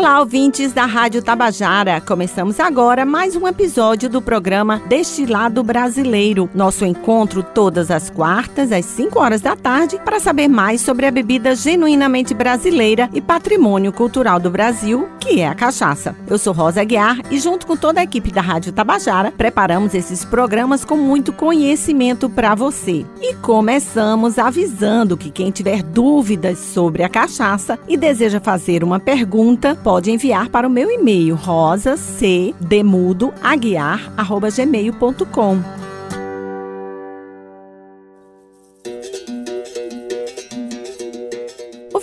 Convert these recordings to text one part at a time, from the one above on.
Olá, ouvintes da Rádio Tabajara. Começamos agora mais um episódio do programa Destilado Brasileiro. Nosso encontro todas as quartas, às 5 horas da tarde, para saber mais sobre a bebida genuinamente brasileira e patrimônio cultural do Brasil, que é a cachaça. Eu sou Rosa Guiar e, junto com toda a equipe da Rádio Tabajara, preparamos esses programas com muito conhecimento para você. E começamos avisando que quem tiver dúvidas sobre a cachaça e deseja fazer uma pergunta, pode enviar para o meu e-mail rosacdemudoaguiar.gmail.com.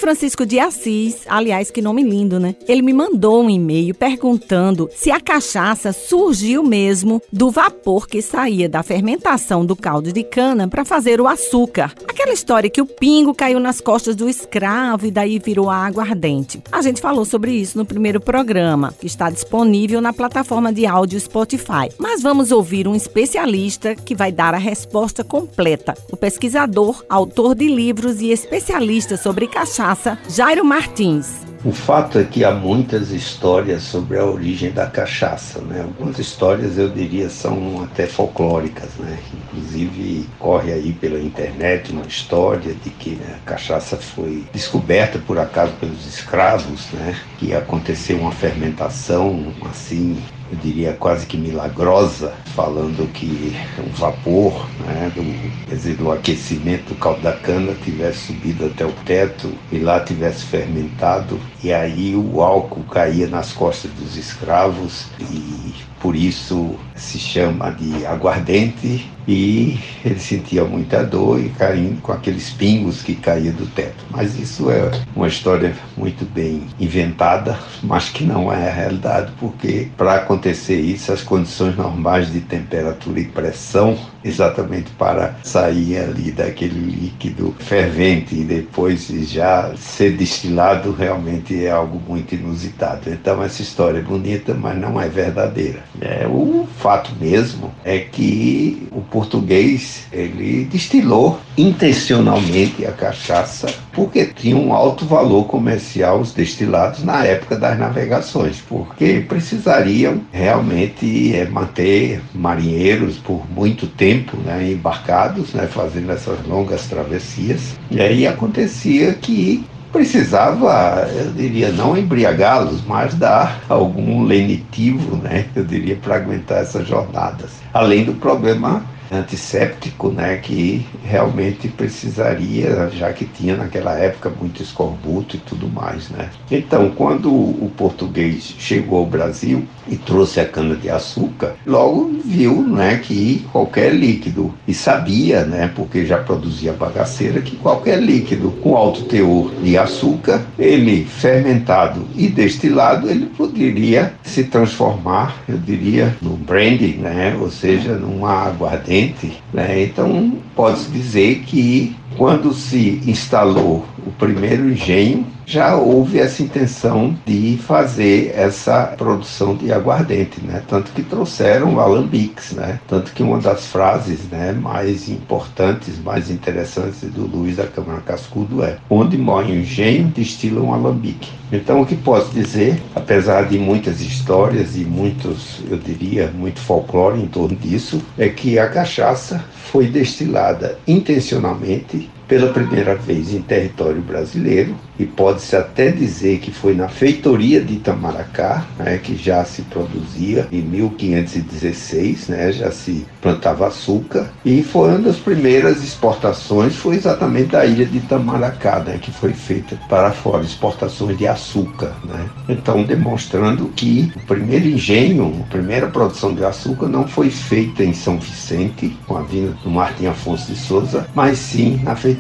Francisco de Assis, aliás, que nome lindo, né? Ele me mandou um e-mail perguntando se a cachaça surgiu mesmo do vapor que saía da fermentação do caldo de cana para fazer o açúcar. Aquela história que o pingo caiu nas costas do escravo e daí virou água ardente. A gente falou sobre isso no primeiro programa, que está disponível na plataforma de áudio Spotify. Mas vamos ouvir um especialista que vai dar a resposta completa. O pesquisador, autor de livros e especialista sobre cachaça Jairo Martins. O fato é que há muitas histórias sobre a origem da cachaça, né? Algumas histórias eu diria são até folclóricas, né? Inclusive corre aí pela internet uma história de que a cachaça foi descoberta por acaso pelos escravos, né? Que aconteceu uma fermentação assim eu diria quase que milagrosa, falando que um vapor né, do, dizer, do aquecimento do caldo da cana tivesse subido até o teto e lá tivesse fermentado, e aí o álcool caía nas costas dos escravos e por isso se chama de aguardente e ele sentia muita dor e caindo com aqueles pingos que caíam do teto. Mas isso é uma história muito bem inventada, mas que não é a realidade, porque para acontecer isso, as condições normais de temperatura e pressão, exatamente para sair ali daquele líquido fervente e depois já ser destilado, realmente é algo muito inusitado. Então essa história é bonita, mas não é verdadeira. É, o fato mesmo é que o português ele destilou intencionalmente a cachaça porque tinha um alto valor comercial os destilados na época das navegações, porque precisariam realmente é, manter marinheiros por muito tempo né, embarcados, né, fazendo essas longas travessias. E aí acontecia que precisava, eu diria, não embriagá-los, mas dar algum lenitivo, né, eu diria, para aguentar essas jornadas. Além do problema antisséptico, né, que realmente precisaria, já que tinha naquela época muito escorbuto e tudo mais, né. Então, quando o português chegou ao Brasil e trouxe a cana de açúcar, logo viu, né, que qualquer líquido e sabia, né, porque já produzia bagaceira, que qualquer líquido com alto teor de açúcar, ele fermentado e destilado, ele poderia se transformar, eu diria, no brandy, né, ou seja, numa aguardente né? Então, pode-se dizer que quando se instalou o primeiro engenho, já houve essa intenção de fazer essa produção de aguardente, né? Tanto que trouxeram alambiques, né? Tanto que uma das frases, né, mais importantes, mais interessantes do Luiz da Câmara Cascudo é: onde morre um engenho, destila um alambique. Então, o que posso dizer, apesar de muitas histórias e muitos, eu diria, muito folclore em torno disso, é que a cachaça foi destilada intencionalmente pela primeira vez em território brasileiro e pode-se até dizer que foi na feitoria de Itamaracá, né, que já se produzia em 1516, né, já se plantava açúcar e foi uma das primeiras exportações foi exatamente da ilha de Itamaracá, né, que foi feita para fora exportações de açúcar, né. Então demonstrando que o primeiro engenho, a primeira produção de açúcar não foi feita em São Vicente com a vinda do Martim Afonso de Souza, mas sim na feitoria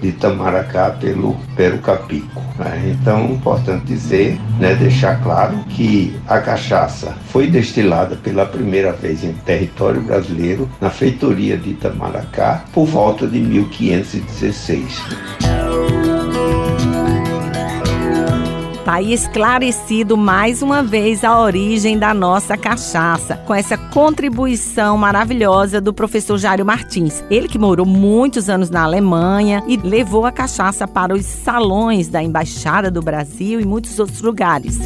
de Itamaracá pelo Pero Capico. Né? Então, importante dizer, né, deixar claro que a cachaça foi destilada pela primeira vez em território brasileiro na feitoria de Itamaracá por volta de 1516. Tá aí esclarecido mais uma vez a origem da nossa cachaça, com essa contribuição maravilhosa do professor Jário Martins. Ele que morou muitos anos na Alemanha e levou a cachaça para os salões da Embaixada do Brasil e muitos outros lugares.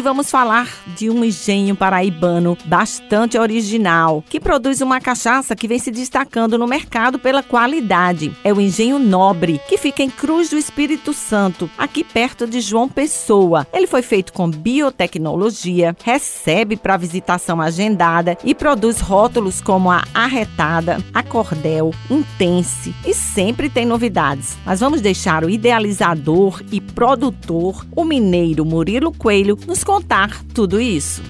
Hoje vamos falar de um engenho paraibano bastante original, que produz uma cachaça que vem se destacando no mercado pela qualidade. É o Engenho Nobre, que fica em Cruz do Espírito Santo, aqui perto de João Pessoa. Ele foi feito com biotecnologia, recebe para visitação agendada e produz rótulos como a Arretada, a Cordel, Intense e sempre tem novidades. Mas vamos deixar o idealizador e produtor, o mineiro Murilo Coelho, nos contar tudo isso.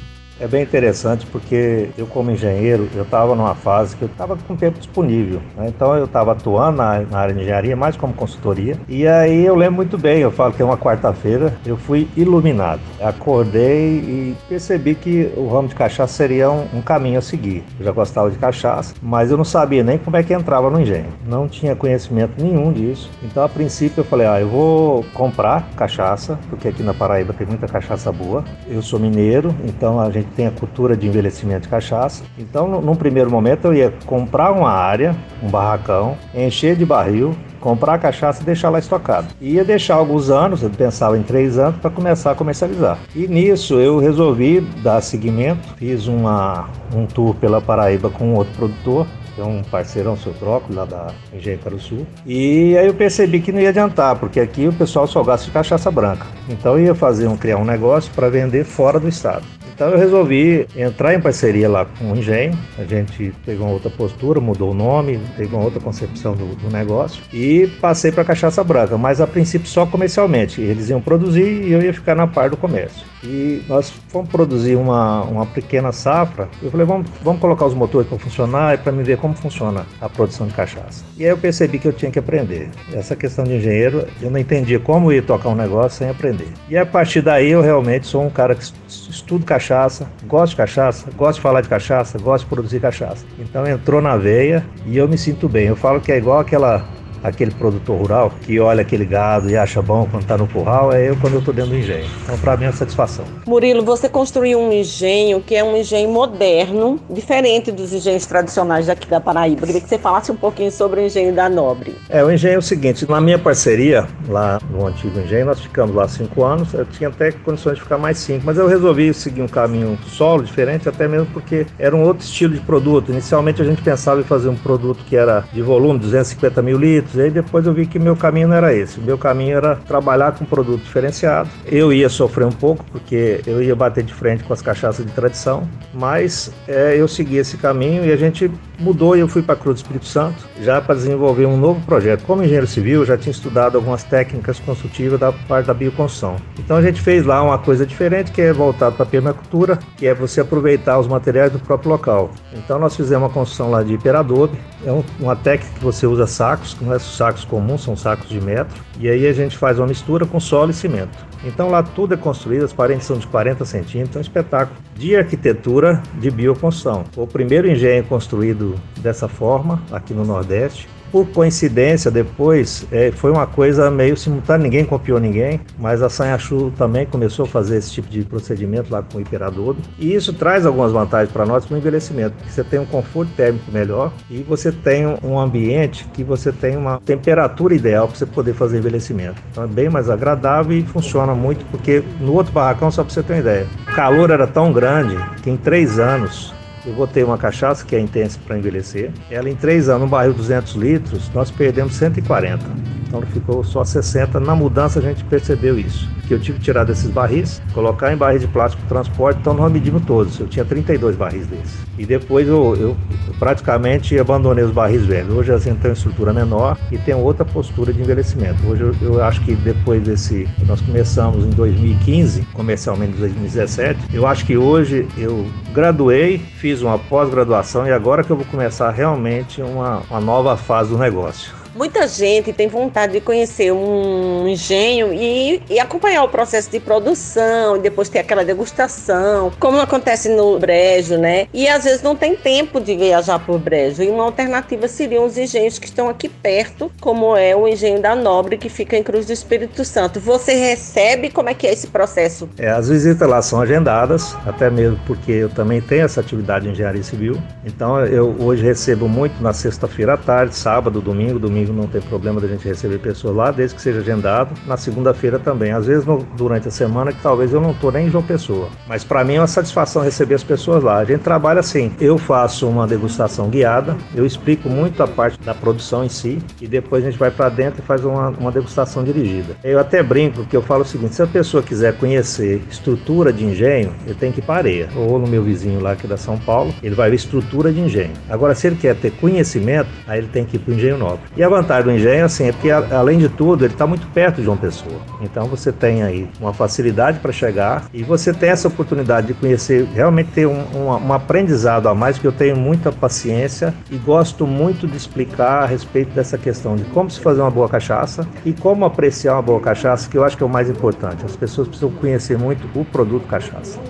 É bem interessante porque eu como engenheiro, eu estava numa fase que eu estava com tempo disponível. Né? Então eu estava atuando na, na, área de engenharia, mais como consultoria. E aí eu lembro muito bem, eu falo que é uma quarta-feira, eu fui iluminado. Acordei e percebi que o ramo de cachaça seria um, um, caminho a seguir. Eu já gostava de cachaça, mas eu não sabia nem como é que entrava no engenho. Não tinha conhecimento nenhum disso. Então a princípio eu falei, ah, eu vou comprar cachaça, porque aqui na Paraíba tem muita cachaça boa. Eu sou mineiro, então a gente tem a cultura de envelhecimento de cachaça. Então, num primeiro momento, eu ia comprar uma área, um barracão, encher de barril, comprar a cachaça e deixar lá estocado. Ia deixar alguns anos, eu pensava em três anos, para começar a comercializar. E nisso eu resolvi dar seguimento, fiz uma, um tour pela Paraíba com outro produtor, que é um parceirão, seu Tróculo, lá da Engenho Sul. E aí eu percebi que não ia adiantar, porque aqui o pessoal só gasta de cachaça branca. Então eu ia fazer um, criar um negócio para vender fora do estado. Então eu resolvi entrar em parceria lá com o Engenho. A gente pegou uma outra postura, mudou o nome, pegou uma outra concepção do, do negócio e passei para cachaça branca, mas a princípio só comercialmente. Eles iam produzir e eu ia ficar na par do comércio. E nós fomos produzir uma, uma pequena safra. Eu falei, vamos, vamos colocar os motores para funcionar e para me ver como funciona a produção de cachaça. E aí eu percebi que eu tinha que aprender. Essa questão de engenheiro, eu não entendia como ir tocar um negócio sem aprender. E a partir daí eu realmente sou um cara que estudo cachaça gosto de cachaça, gosto de falar de cachaça, gosto de produzir cachaça. Então entrou na veia e eu me sinto bem. Eu falo que é igual aquela aquele produtor rural que olha aquele gado e acha bom quando está no curral, é eu quando eu estou dentro do engenho. Então, para mim, é uma satisfação. Murilo, você construiu um engenho que é um engenho moderno, diferente dos engenhos tradicionais daqui da Paraíba. Eu queria que você falasse um pouquinho sobre o engenho da Nobre. É, o engenho é o seguinte: na minha parceria, lá no antigo engenho, nós ficamos lá cinco anos. Eu tinha até condições de ficar mais cinco, mas eu resolvi seguir um caminho solo, diferente, até mesmo porque era um outro estilo de produto. Inicialmente, a gente pensava em fazer um produto que era de volume, 250 mil litros produtos. Aí depois eu vi que meu caminho não era esse. Meu caminho era trabalhar com produto diferenciado. Eu ia sofrer um pouco, porque eu ia bater de frente com as cachaças de tradição, mas é, eu segui esse caminho e a gente mudou e eu fui para Cruz do Espírito Santo já para desenvolver um novo projeto. Como engenheiro civil, eu já tinha estudado algumas técnicas construtivas da parte da bioconstrução. Então a gente fez lá uma coisa diferente que é voltado para a permacultura, que é você aproveitar os materiais do próprio local. Então nós fizemos uma construção lá de hiperadobe, é uma técnica que você usa sacos, que não é sacos comuns, são sacos de metro, e aí a gente faz uma mistura com solo e cimento. Então lá tudo é construído, as paredes são de 40 centímetros, é um espetáculo de arquitetura de bioconstrução. O primeiro engenho construído dessa forma aqui no Nordeste por coincidência, depois é, foi uma coisa meio simultânea, ninguém copiou ninguém, mas a Sanhachu também começou a fazer esse tipo de procedimento lá com o hiperadobe. E isso traz algumas vantagens para nós para o envelhecimento, porque você tem um conforto térmico melhor e você tem um ambiente que você tem uma temperatura ideal para você poder fazer envelhecimento. Então é bem mais agradável e funciona muito, porque no outro barracão, só para você ter uma ideia, o calor era tão grande que em três anos eu botei uma cachaça que é intensa para envelhecer. Ela em três anos, um barril 200 litros, nós perdemos 140. Então ficou só 60. Na mudança a gente percebeu isso. Que eu tive que tirar desses barris, colocar em barris de plástico transporte, então nós medimos todos. Eu tinha 32 barris desses. E depois eu, eu praticamente abandonei os barris velhos. Hoje elas têm uma estrutura menor e tem outra postura de envelhecimento. Hoje eu, eu acho que depois desse. Nós começamos em 2015, comercialmente em 2017. Eu acho que hoje eu graduei, fiz uma pós-graduação e agora que eu vou começar realmente uma, uma nova fase do negócio. Muita gente tem vontade de conhecer um engenho e, e acompanhar o processo de produção, e depois ter aquela degustação, como acontece no Brejo, né? E às vezes não tem tempo de viajar por Brejo. E uma alternativa seriam os engenhos que estão aqui perto, como é o engenho da Nobre, que fica em Cruz do Espírito Santo. Você recebe como é que é esse processo? É, as visitas lá são agendadas, até mesmo porque eu também tenho essa atividade de engenharia civil. Então eu hoje recebo muito na sexta-feira à tarde, sábado, domingo. Domingo não tem problema da gente receber pessoas lá, desde que seja agendado. Na segunda-feira também. Às vezes no, durante a semana que talvez eu não estou nem em João Pessoa. Mas para mim é uma satisfação receber as pessoas lá. A gente trabalha assim. Eu faço uma degustação guiada, eu explico muito a parte da produção em si e depois a gente vai para dentro e faz uma, uma degustação dirigida. Eu até brinco que eu falo o seguinte: se a pessoa quiser conhecer estrutura de engenho, ele tem que ir para areia. Ou no meu vizinho lá é da São Paulo, ele vai ver estrutura de engenho. Agora, se ele quer ter conhecimento, aí ele tem que ir para o engenho nobre. E a vantagem do engenho, assim, é porque além de tudo, ele está muito perto de João Pessoa. Então você tem aí uma facilidade para chegar e você tem essa oportunidade de conhecer, realmente ter um, um, um aprendizado a mais, que eu tenho muita paciência e gosto muito de explicar a respeito dessa questão de como se fazer uma boa cachaça e como apreciar uma boa cachaça, que eu acho que é o mais importante. As pessoas precisam conhecer muito o produto cachaça.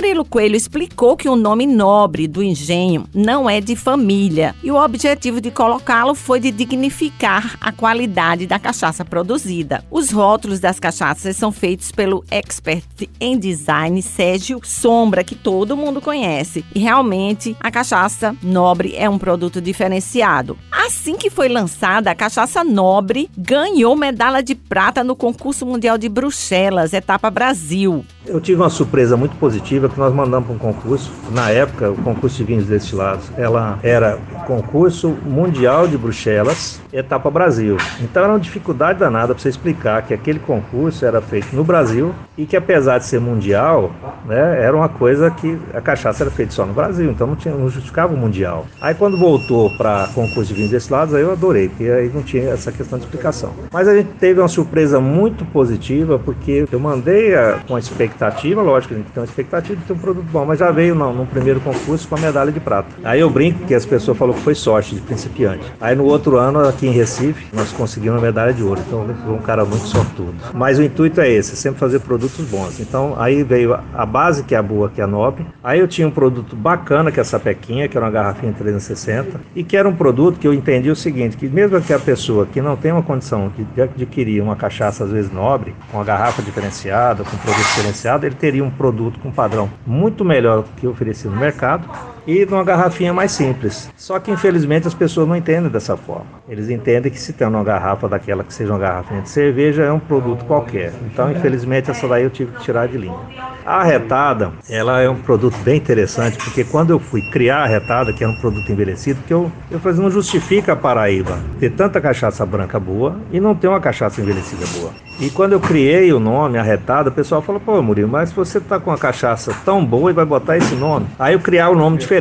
Murilo Coelho explicou que o nome nobre do engenho não é de família e o objetivo de colocá-lo foi de dignificar a qualidade da cachaça produzida. Os rótulos das cachaças são feitos pelo expert em design Sérgio Sombra, que todo mundo conhece. E realmente a cachaça nobre é um produto diferenciado. Assim que foi lançada, a cachaça nobre ganhou medalha de prata no concurso mundial de Bruxelas, etapa Brasil. Eu tive uma surpresa muito positiva que nós mandamos para um concurso. Na época, o concurso de vinhos destilados, ela era concurso mundial de Bruxelas, etapa Brasil. Então era uma dificuldade danada para você explicar que aquele concurso era feito no Brasil e que apesar de ser mundial, né, era uma coisa que a cachaça era feita só no Brasil, então não, tinha, não justificava o mundial. Aí quando voltou para concurso de vinhos destilados, aí eu adorei, porque aí não tinha essa questão de explicação. Mas a gente teve uma surpresa muito positiva, porque eu mandei a, com a expectativa, lógico, a gente tem uma expectativa de ter um produto bom, mas já veio no, no primeiro concurso com a medalha de prata. Aí eu brinco que as pessoas falaram que foi sorte de principiante. Aí no outro ano, aqui em Recife, nós conseguimos a medalha de ouro. Então foi um cara muito sortudo. Mas o intuito é esse, sempre fazer produtos bons. Então aí veio a base, que é a boa, que é a nobre. Aí eu tinha um produto bacana, que é a sapequinha, que era uma garrafinha 360, e que era um produto que eu entendi o seguinte, que mesmo que a pessoa que não tem uma condição de adquirir uma cachaça, às vezes nobre, com uma garrafa diferenciada, com produto diferenciado, ele teria um produto com padrão muito melhor do que oferecido no mercado e numa garrafinha mais simples. Só que infelizmente as pessoas não entendem dessa forma. Eles entendem que se tem uma garrafa daquela que seja uma garrafinha de cerveja é um produto qualquer. Então infelizmente essa daí eu tive que tirar de linha. A retada, ela é um produto bem interessante porque quando eu fui criar a retada, que era um produto envelhecido, que eu eu falei, não justifica a Paraíba ter tanta cachaça branca boa e não ter uma cachaça envelhecida boa. E quando eu criei o nome, a retada, o pessoal falou, pô, Murilo, mas você tá com uma cachaça tão boa e vai botar esse nome. Aí eu criar um nome diferente.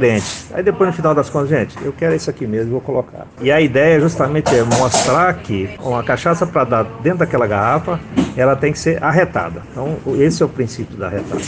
Aí depois no final das contas, gente, eu quero isso aqui mesmo, vou colocar. E a ideia justamente é mostrar que uma cachaça para dar dentro daquela garrafa, ela tem que ser arretada. Então, esse é o princípio da arretada.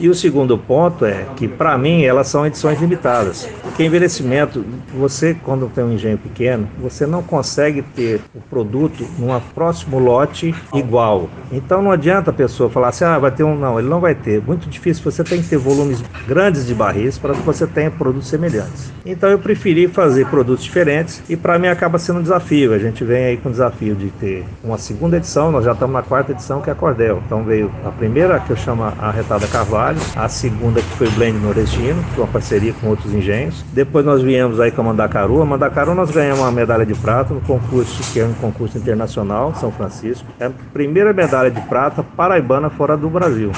E o segundo ponto é que, para mim, elas são edições limitadas. Porque envelhecimento, você, quando tem um engenho pequeno, você não consegue ter o produto num próximo lote igual. Então não adianta a pessoa falar assim, ah, vai ter um. Não, ele não vai ter. Muito difícil, você tem que ter volumes grandes de barris para que você tenha produtos semelhantes. Então eu preferi fazer produtos diferentes e para mim acaba sendo um desafio. A gente vem aí com o desafio de ter uma segunda edição, nós já estamos na quarta edição, que é a Cordel. Então veio a primeira, que eu chamo a Retada Carvalho, a segunda, que foi o Blend Nordestino, é uma parceria com outros engenhos. Depois nós viemos aí com a Mandacaru. A Mandacaru nós ganhamos uma medalha de prata no concurso, que é um concurso internacional, São Francisco. É a primeira medalha de prata paraibana fora do Brasil.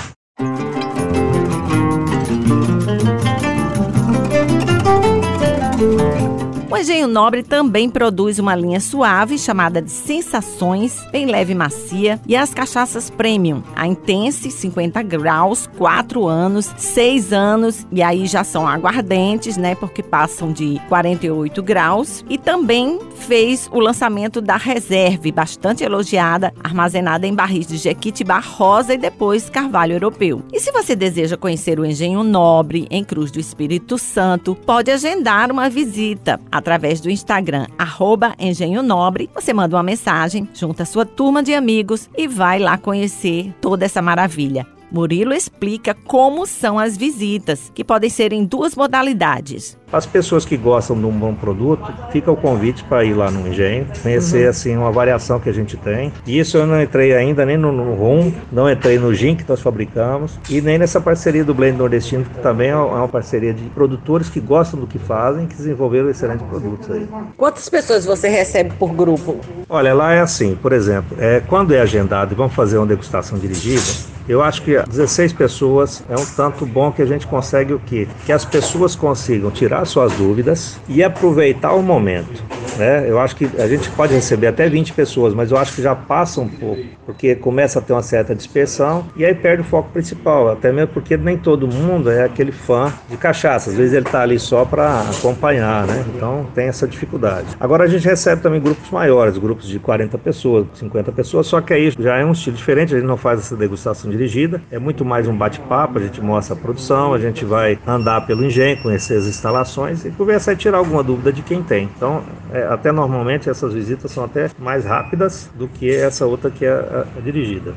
O Engenho Nobre também produz uma linha suave chamada de Sensações, bem leve e macia, e as cachaças premium, a Intense 50 graus, 4 anos, 6 anos, e aí já são aguardentes, né, porque passam de 48 graus, e também fez o lançamento da Reserve, bastante elogiada, armazenada em barris de Jequitibá rosa e depois carvalho europeu. E se você deseja conhecer o Engenho Nobre em Cruz do Espírito Santo, pode agendar uma visita através do Instagram, arroba Engenho Nobre. Você manda uma mensagem, junta sua turma de amigos e vai lá conhecer toda essa maravilha. Murilo explica como são as visitas, que podem ser em duas modalidades. As pessoas que gostam de um bom produto, fica o convite para ir lá no engenho, conhecer uhum. assim uma variação que a gente tem. E isso eu não entrei ainda nem no, no rum, não entrei no gin que nós fabricamos e nem nessa parceria do Blend Nordestino, que também é uma parceria de produtores que gostam do que fazem, que desenvolveram excelentes produtos aí. Quantas pessoas você recebe por grupo? Olha, lá é assim, por exemplo, é, quando é agendado e vamos fazer uma degustação dirigida, eu acho que 16 pessoas é um tanto bom que a gente consegue o quê? Que as pessoas consigam tirar suas dúvidas e aproveitar o momento. Né? Eu acho que a gente pode receber até 20 pessoas, mas eu acho que já passa um pouco, porque começa a ter uma certa dispersão e aí perde o foco principal, até mesmo porque nem todo mundo é aquele fã de cachaça, às vezes ele está ali só para acompanhar, né? Então tem essa dificuldade. Agora a gente recebe também grupos maiores, grupos de 40 pessoas, 50 pessoas, só que aí já é um estilo diferente, a gente não faz essa degustação de dirigida, é muito mais um bate-papo, a gente mostra a produção, a gente vai andar pelo engenho, conhecer as instalações e conversar e tirar alguma dúvida de quem tem. Então, é, até normalmente essas visitas são até mais rápidas do que essa outra que é a, a dirigida.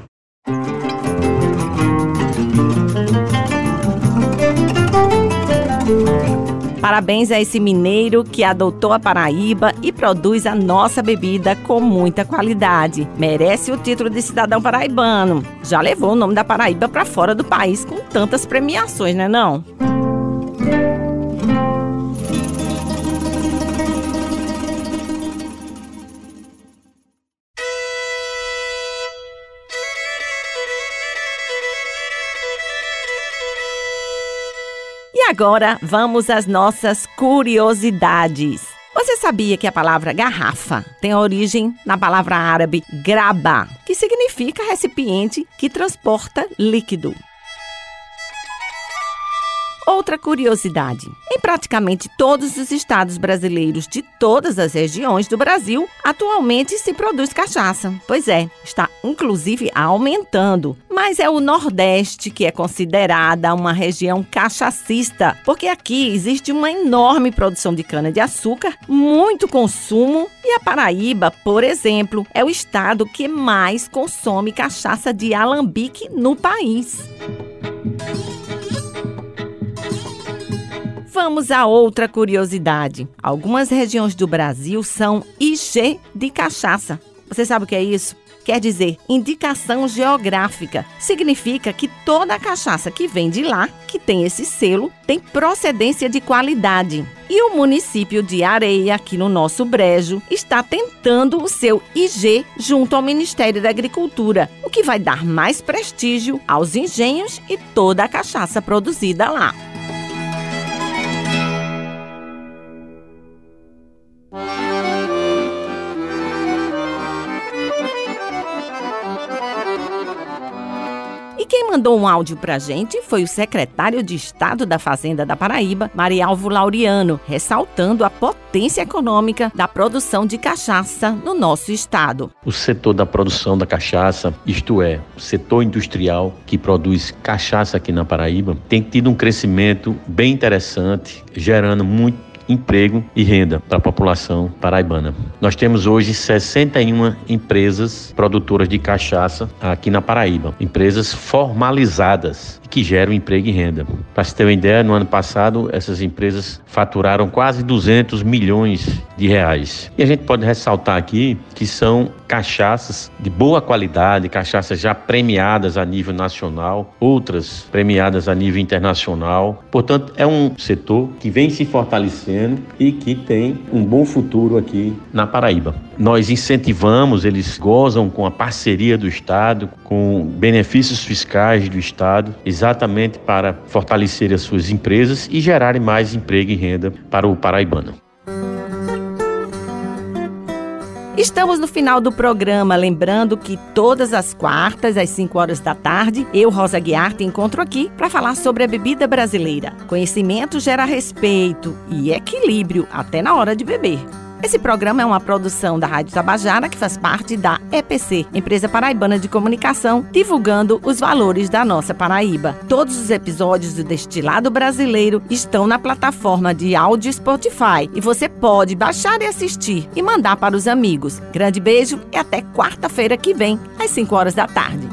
Parabéns a esse mineiro que adotou a Paraíba e produz a nossa bebida com muita qualidade. Merece o título de cidadão paraibano. Já levou o nome da Paraíba para fora do país com tantas premiações, né não? Agora vamos às nossas curiosidades. Você sabia que a palavra garrafa tem origem na palavra árabe graba, que significa recipiente que transporta líquido? Outra curiosidade: em praticamente todos os estados brasileiros de todas as regiões do Brasil, atualmente se produz cachaça. Pois é, está inclusive aumentando. Mas é o Nordeste que é considerada uma região cachacista, porque aqui existe uma enorme produção de cana-de-açúcar, muito consumo, e a Paraíba, por exemplo, é o estado que mais consome cachaça de alambique no país. Vamos a outra curiosidade. Algumas regiões do Brasil são IG de cachaça. Você sabe o que é isso? Quer dizer, indicação geográfica. Significa que toda a cachaça que vem de lá, que tem esse selo, tem procedência de qualidade. E o município de Areia, aqui no nosso Brejo, está tentando o seu IG junto ao Ministério da Agricultura, o que vai dar mais prestígio aos engenhos e toda a cachaça produzida lá. Quem mandou um áudio pra gente foi o secretário de Estado da Fazenda da Paraíba, Marialvo Laureano, ressaltando a potência econômica da produção de cachaça no nosso estado. O setor da produção da cachaça, isto é, o setor industrial que produz cachaça aqui na Paraíba, tem tido um crescimento bem interessante, gerando muito emprego e renda para a população paraibana. Nós temos hoje 61 empresas produtoras de cachaça aqui na Paraíba, empresas formalizadas que geram emprego e renda. Para se ter uma ideia, no ano passado essas empresas faturaram quase 200 milhões de reais. E a gente pode ressaltar aqui que são cachaças de boa qualidade, cachaças já premiadas a nível nacional, outras premiadas a nível internacional. Portanto, é um setor que vem se fortalecendo e que tem um bom futuro aqui na Paraíba. Nós incentivamos, eles gozam com a parceria do Estado, com benefícios fiscais do Estado, exatamente para fortalecer as suas empresas e gerarem mais emprego e renda para o paraibano. Estamos no final do programa, lembrando que todas as quartas, às 5 horas da tarde, eu, Rosa Guiar, te encontro aqui para falar sobre a bebida brasileira. Conhecimento gera respeito e equilíbrio até na hora de beber. Esse programa é uma produção da Rádio Tabajara, que faz parte da EPC, Empresa Paraibana de Comunicação, divulgando os valores da nossa Paraíba. Todos os episódios do Destilado Brasileiro estão na plataforma de áudio Spotify e você pode baixar e assistir e mandar para os amigos. Grande beijo e até quarta-feira que vem, às 5 horas da tarde.